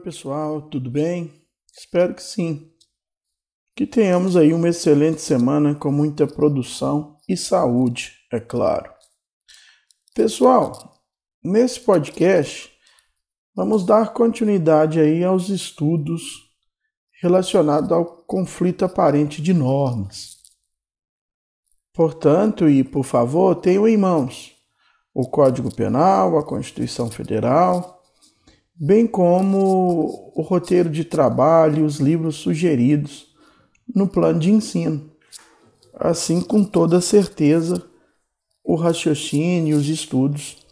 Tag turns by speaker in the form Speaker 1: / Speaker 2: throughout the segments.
Speaker 1: pessoal, tudo bem? Espero que sim. Que tenhamos aí uma excelente semana com muita produção e saúde, é claro. Pessoal, nesse podcast vamos dar continuidade aí aos estudos relacionados ao conflito aparente de normas. Portanto, e por favor, tenham em mãos o Código Penal, a Constituição Federal, bem como o roteiro de trabalho e os livros sugeridos no plano de ensino. Assim, com toda certeza, o raciocínio e os estudos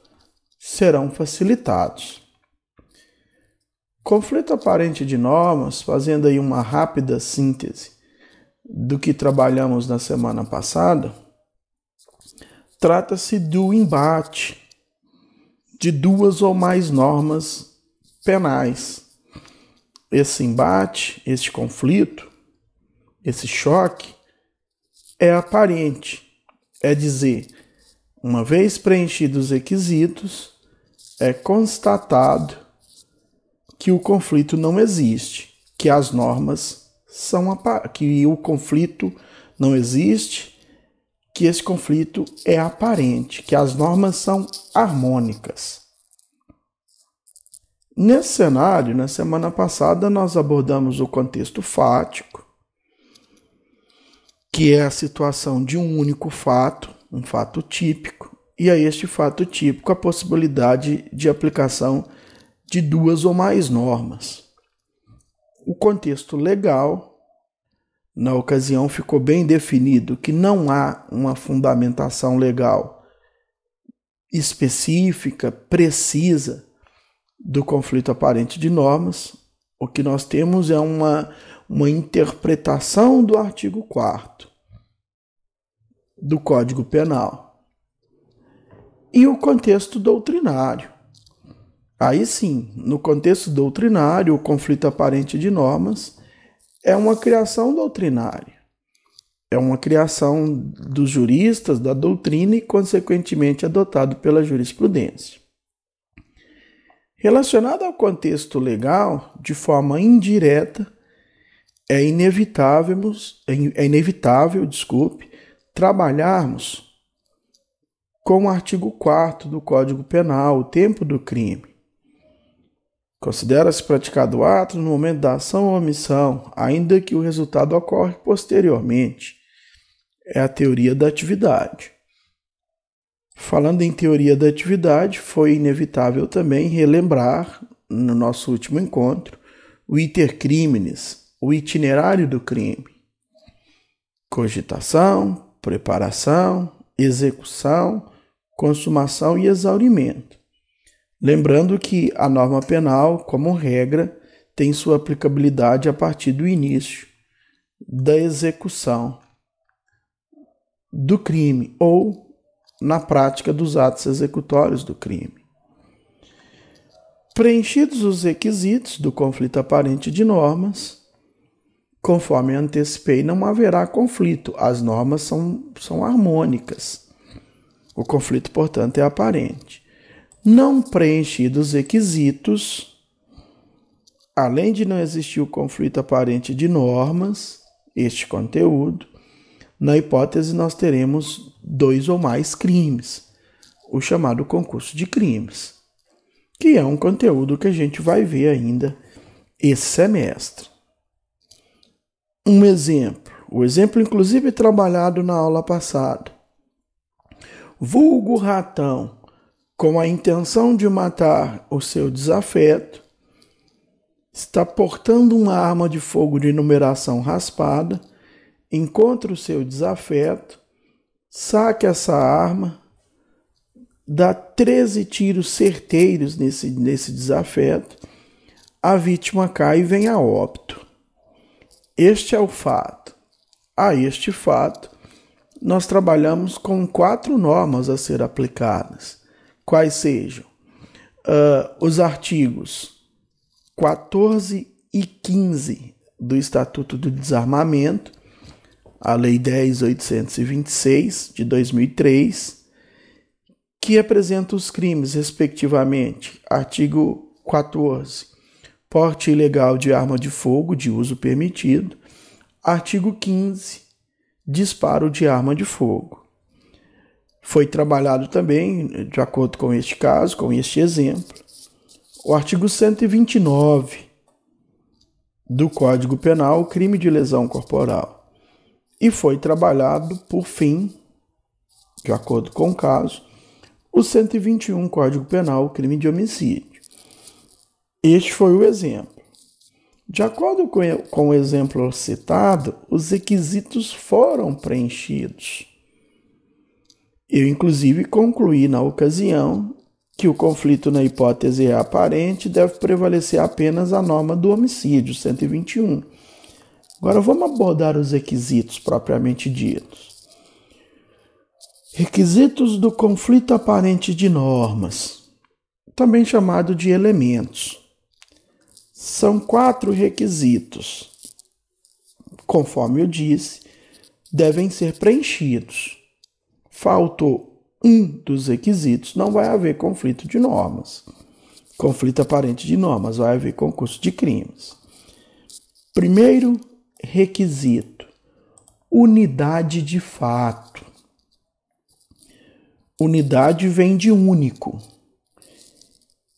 Speaker 1: serão facilitados. Conflito aparente de normas, fazendo aí uma rápida síntese do que trabalhamos na semana passada, trata-se do embate de duas ou mais normas penais. Esse embate, esse conflito, esse choque é aparente, é dizer, uma vez preenchidos os requisitos, é constatado que o conflito não existe, que as normas são que o conflito não existe, que esse conflito é aparente, que as normas são harmônicas. Nesse cenário, na semana passada, nós abordamos o contexto fático, que é a situação de um único fato, um fato típico, e a este fato típico a possibilidade de aplicação de duas ou mais normas. O contexto legal, na ocasião, ficou bem definido que não há uma fundamentação legal específica, precisa do conflito aparente de normas, o que nós temos é uma, uma interpretação do artigo 4 do Código Penal e o contexto doutrinário. Aí sim, no contexto doutrinário, o conflito aparente de normas é uma criação doutrinária. É uma criação dos juristas, da doutrina e, consequentemente, adotado pela jurisprudência. Relacionado ao contexto legal, de forma indireta, é inevitável, é inevitável, desculpe, trabalharmos com o artigo 4 do Código Penal, o tempo do crime. Considera-se praticado o ato no momento da ação ou omissão, ainda que o resultado ocorre posteriormente. É a teoria da atividade. Falando em teoria da atividade, foi inevitável também relembrar, no nosso último encontro, o iter criminis, o itinerário do crime. Cogitação, preparação, execução, consumação e exaurimento. Lembrando que a norma penal, como regra, tem sua aplicabilidade a partir do início da execução do crime ou na prática dos atos executórios do crime. Preenchidos os requisitos do conflito aparente de normas, conforme antecipei, não haverá conflito, as normas são, são harmônicas. O conflito, portanto, é aparente. Não preenchidos os requisitos, além de não existir o conflito aparente de normas, este conteúdo, na hipótese, nós teremos dois ou mais crimes, o chamado concurso de crimes, que é um conteúdo que a gente vai ver ainda esse semestre. Um exemplo, o exemplo inclusive trabalhado na aula passada. Vulgo ratão, com a intenção de matar o seu desafeto, está portando uma arma de fogo de numeração raspada encontra o seu desafeto, saque essa arma, dá 13 tiros certeiros nesse, nesse desafeto, a vítima cai e vem a óbito. Este é o fato. A este fato, nós trabalhamos com quatro normas a ser aplicadas, quais sejam uh, os artigos 14 e 15 do Estatuto do Desarmamento, a Lei 10.826 de 2003, que apresenta os crimes, respectivamente, artigo 14, porte ilegal de arma de fogo de uso permitido. Artigo 15, disparo de arma de fogo. Foi trabalhado também, de acordo com este caso, com este exemplo, o artigo 129 do Código Penal, crime de lesão corporal. E foi trabalhado, por fim, de acordo com o caso, o 121 Código Penal, crime de homicídio. Este foi o exemplo. De acordo com o exemplo citado, os requisitos foram preenchidos. Eu, inclusive, concluí na ocasião que o conflito na hipótese é aparente deve prevalecer apenas a norma do homicídio, 121. Agora vamos abordar os requisitos propriamente ditos. Requisitos do conflito aparente de normas, também chamado de elementos. São quatro requisitos. Conforme eu disse, devem ser preenchidos faltou um dos requisitos, não vai haver conflito de normas. Conflito aparente de normas, vai haver concurso de crimes. Primeiro requisito: unidade de fato. Unidade vem de único.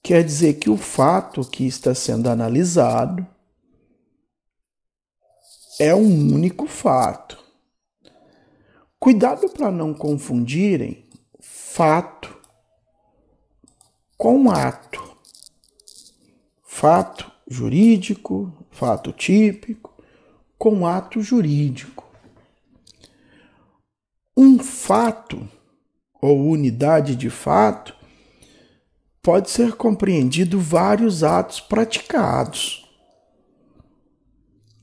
Speaker 1: Quer dizer que o fato que está sendo analisado é um único fato. Cuidado para não confundirem fato com ato. Fato jurídico, fato típico, com ato jurídico. Um fato ou unidade de fato pode ser compreendido vários atos praticados.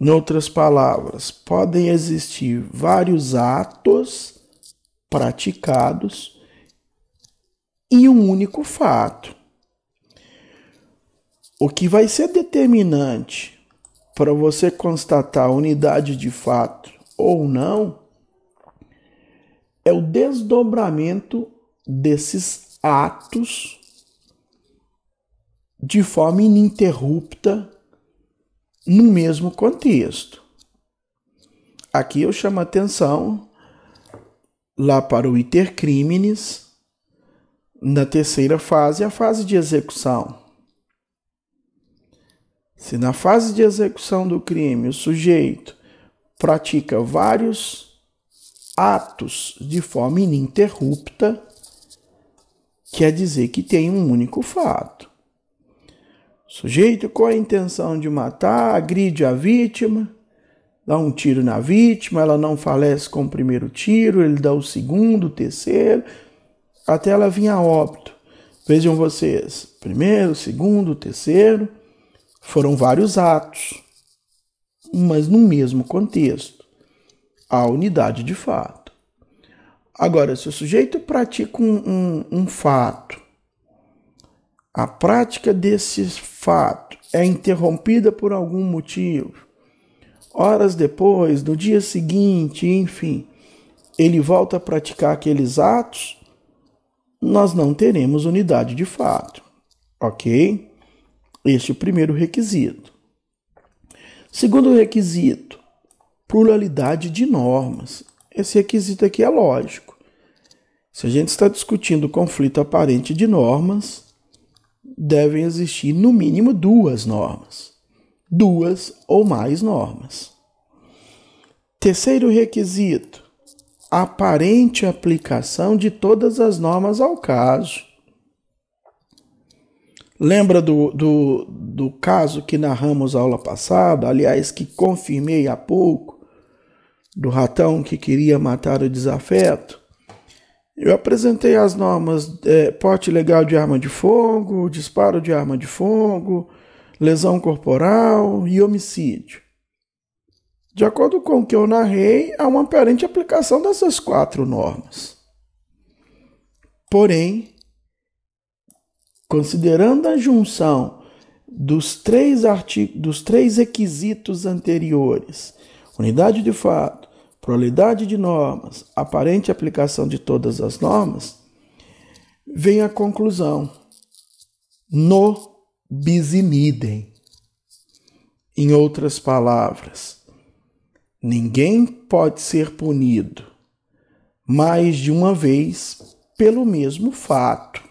Speaker 1: Em outras palavras, podem existir vários atos praticados e um único fato. O que vai ser determinante para você constatar a unidade de fato ou não é o desdobramento desses atos de forma ininterrupta no mesmo contexto. Aqui eu chamo a atenção lá para o iter criminis, na terceira fase, a fase de execução. Se na fase de execução do crime o sujeito pratica vários atos de forma ininterrupta, quer dizer que tem um único fato. Sujeito com a intenção de matar, agride a vítima, dá um tiro na vítima, ela não falece com o primeiro tiro, ele dá o segundo, o terceiro, até ela vir a óbito. Vejam vocês, primeiro, segundo, terceiro, foram vários atos, mas no mesmo contexto, a unidade de fato. Agora, se o sujeito pratica um, um, um fato a prática desse fato é interrompida por algum motivo. Horas depois, no dia seguinte, enfim, ele volta a praticar aqueles atos, nós não teremos unidade de fato. Ok? Este é o primeiro requisito. Segundo requisito, pluralidade de normas. Esse requisito aqui é lógico. Se a gente está discutindo conflito aparente de normas, devem existir no mínimo duas normas, duas ou mais normas. Terceiro requisito: aparente aplicação de todas as normas ao caso. Lembra do, do, do caso que narramos aula passada, aliás, que confirmei há pouco, do ratão que queria matar o desafeto? Eu apresentei as normas é, porte legal de arma de fogo, disparo de arma de fogo, lesão corporal e homicídio. De acordo com o que eu narrei, há uma aparente aplicação dessas quatro normas. Porém, considerando a junção dos três, artigos, dos três requisitos anteriores, unidade de fato, pluralidade de normas, aparente aplicação de todas as normas, vem a conclusão: no bis in idem. Em outras palavras, ninguém pode ser punido mais de uma vez pelo mesmo fato.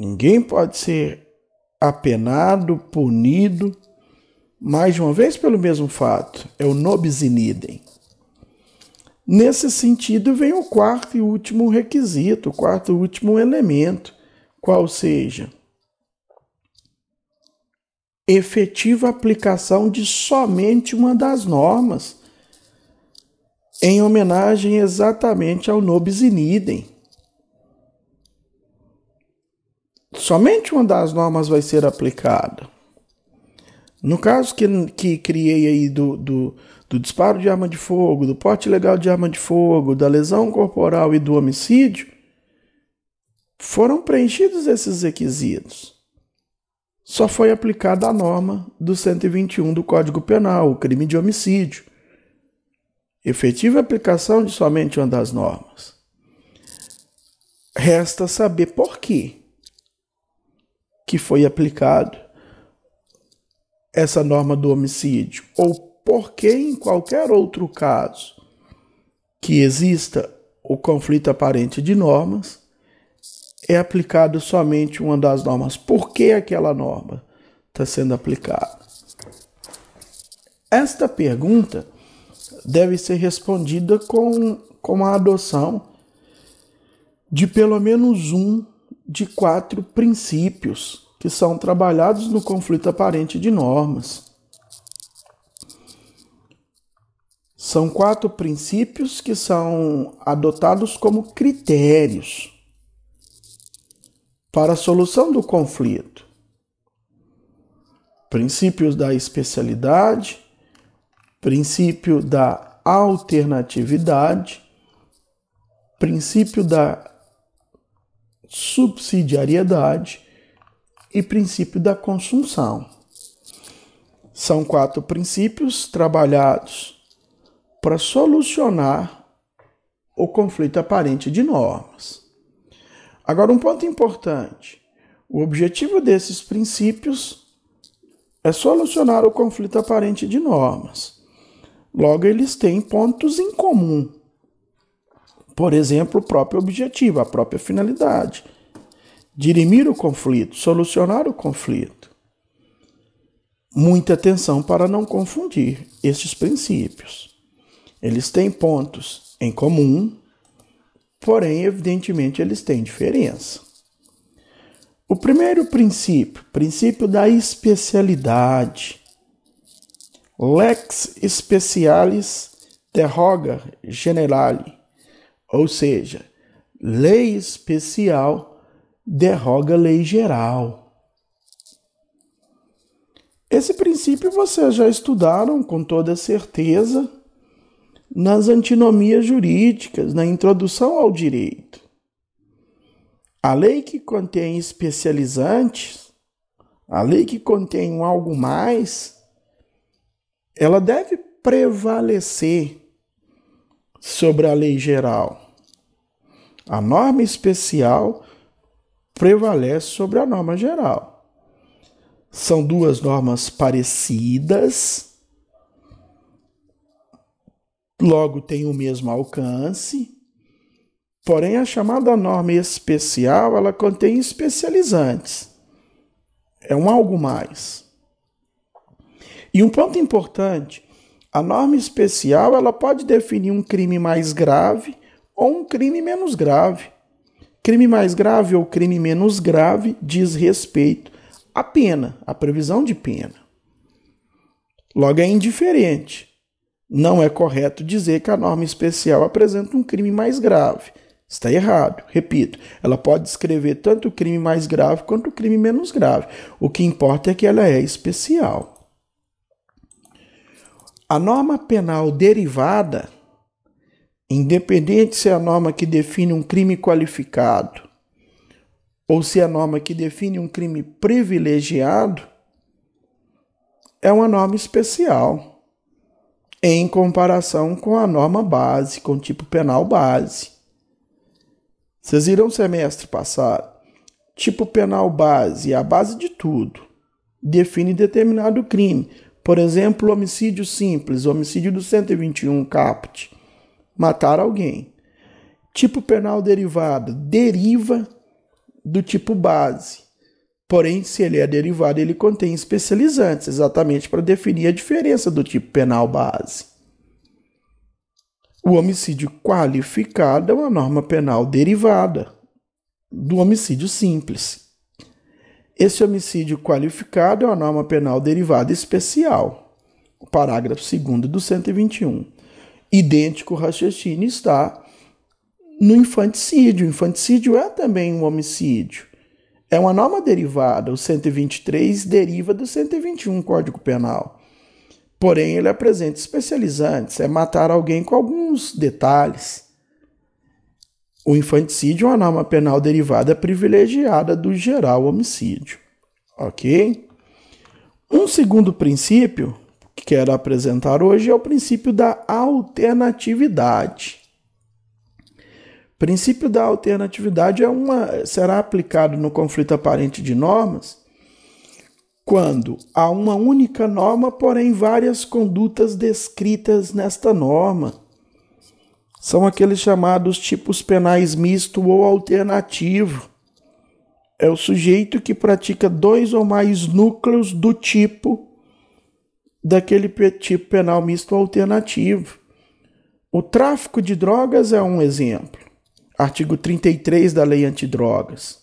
Speaker 1: Ninguém pode ser apenado, punido mais de uma vez pelo mesmo fato. É o nobis in idem. Nesse sentido, vem o quarto e último requisito, o quarto e último elemento, qual seja efetiva aplicação de somente uma das normas, em homenagem exatamente ao nobis in idem. Somente uma das normas vai ser aplicada. No caso que, que criei aí do, do, do disparo de arma de fogo, do porte ilegal de arma de fogo, da lesão corporal e do homicídio, foram preenchidos esses requisitos. Só foi aplicada a norma do 121 do Código Penal, o crime de homicídio. Efetiva aplicação de somente uma das normas. Resta saber por quê que foi aplicado essa norma do homicídio ou porque em qualquer outro caso que exista o conflito aparente de normas é aplicado somente uma das normas. Por que aquela norma está sendo aplicada? Esta pergunta deve ser respondida com, com a adoção de pelo menos um de quatro princípios que são trabalhados no conflito aparente de normas. São quatro princípios que são adotados como critérios para a solução do conflito. Princípios da especialidade, princípio da alternatividade, princípio da subsidiariedade e princípio da consunção. São quatro princípios trabalhados para solucionar o conflito aparente de normas. Agora, um ponto importante: o objetivo desses princípios é solucionar o conflito aparente de normas. Logo, eles têm pontos em comum. Por exemplo, o próprio objetivo, a própria finalidade dirimir o conflito, solucionar o conflito. Muita atenção para não confundir estes princípios. Eles têm pontos em comum, porém, evidentemente, eles têm diferença. O primeiro princípio, princípio da especialidade. Lex specialis terroga generale, ou seja, lei especial derroga lei geral. Esse princípio vocês já estudaram com toda certeza nas antinomias jurídicas, na introdução ao direito. A lei que contém especializantes, a lei que contém algo mais, ela deve prevalecer sobre a lei geral. A norma especial prevalece sobre a norma geral. São duas normas parecidas, logo têm o mesmo alcance, porém a chamada norma especial ela contém especializantes. É um algo mais. E um ponto importante, a norma especial ela pode definir um crime mais grave ou um crime menos grave. Crime mais grave ou crime menos grave diz respeito à pena, à previsão de pena. Logo, é indiferente. Não é correto dizer que a norma especial apresenta um crime mais grave. Está errado. Repito, ela pode descrever tanto o crime mais grave quanto o crime menos grave. O que importa é que ela é especial. A norma penal derivada Independente se é a norma que define um crime qualificado ou se é a norma que define um crime privilegiado, é uma norma especial em comparação com a norma base, com o tipo penal base. Vocês viram semestre passado? Tipo penal base a base de tudo. define determinado crime. Por exemplo, homicídio simples, homicídio do 121 caput, matar alguém. Tipo penal derivado, deriva do tipo base. Porém, se ele é derivado, ele contém especializantes, exatamente para definir a diferença do tipo penal base. O homicídio qualificado é uma norma penal derivada do homicídio simples. Esse homicídio qualificado é uma norma penal derivada especial. O parágrafo 2 do 121. Idêntico raciocínio está no infanticídio. O infanticídio é também um homicídio. É uma norma derivada. O 123 deriva do 121 Código Penal. Porém, ele apresenta especializantes, é matar alguém com alguns detalhes. O infanticídio é uma norma penal derivada privilegiada do geral homicídio. Ok? Um segundo princípio que quero apresentar hoje é o princípio da alternatividade. O princípio da alternatividade é uma, será aplicado no conflito aparente de normas quando há uma única norma, porém várias condutas descritas nesta norma. São aqueles chamados tipos penais misto ou alternativo. É o sujeito que pratica dois ou mais núcleos do tipo daquele tipo penal misto alternativo. O tráfico de drogas é um exemplo. Artigo 33 da Lei Antidrogas.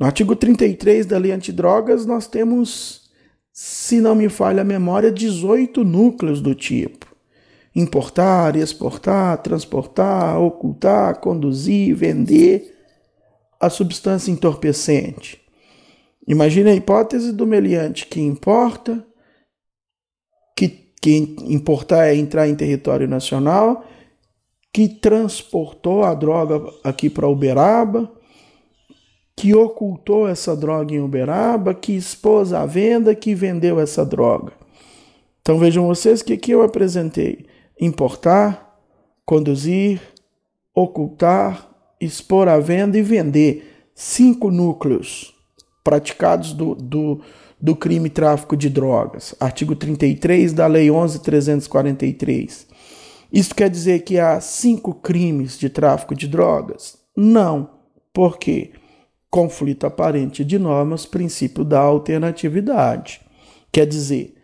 Speaker 1: No artigo 33 da Lei Antidrogas, nós temos, se não me falha a memória, 18 núcleos do tipo: importar, exportar, transportar, ocultar, conduzir, vender a substância entorpecente. Imagine a hipótese do meliante que importa, que, que importar é entrar em território nacional, que transportou a droga aqui para Uberaba, que ocultou essa droga em Uberaba, que expôs à venda, que vendeu essa droga. Então vejam vocês que aqui eu apresentei: importar, conduzir, ocultar, expor à venda e vender. Cinco núcleos praticados do, do, do crime tráfico de drogas. Artigo 33 da Lei 11.343. Isso quer dizer que há cinco crimes de tráfico de drogas? Não. Por quê? conflito aparente de normas, princípio da alternatividade. Quer dizer,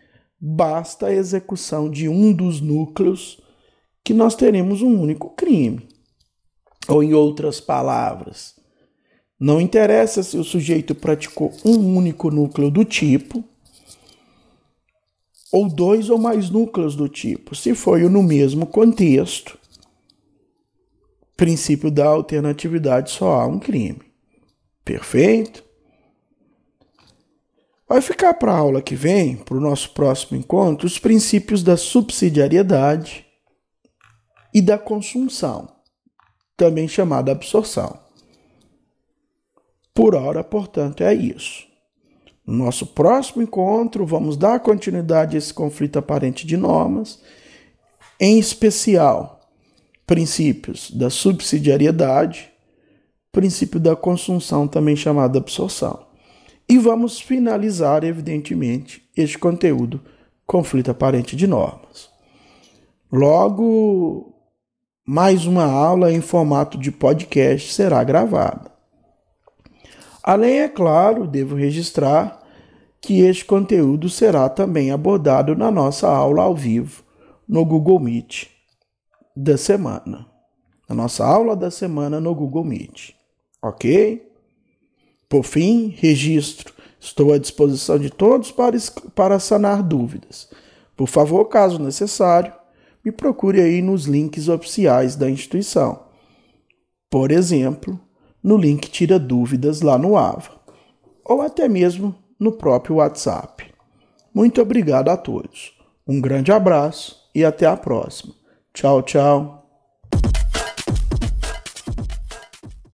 Speaker 1: basta a execução de um dos núcleos que nós teremos um único crime. Ou, em outras palavras, não interessa se o sujeito praticou um único núcleo do tipo ou dois ou mais núcleos do tipo, se foi no mesmo contexto. Princípio da alternatividade só há um crime. Perfeito? Vai ficar para a aula que vem, para o nosso próximo encontro, os princípios da subsidiariedade e da consunção, também chamada absorção. Por hora, portanto, é isso. No nosso próximo encontro, vamos dar continuidade a esse conflito aparente de normas, em especial princípios da subsidiariedade princípio da consunção, também chamado absorção. E vamos finalizar, evidentemente, este conteúdo, conflito aparente de normas. Logo, mais uma aula em formato de podcast será gravada. Além, é claro, devo registrar que este conteúdo será também abordado na nossa aula ao vivo no Google Meet da semana. A nossa aula da semana no Google Meet. Ok? Por fim, registro. Estou à disposição de todos para, para sanar dúvidas. Por favor, caso necessário, me procure aí nos links oficiais da instituição. Por exemplo, no link Tira Dúvidas lá no AVA, ou até mesmo no próprio WhatsApp. Muito obrigado a todos. Um grande abraço e até a próxima. Tchau, tchau.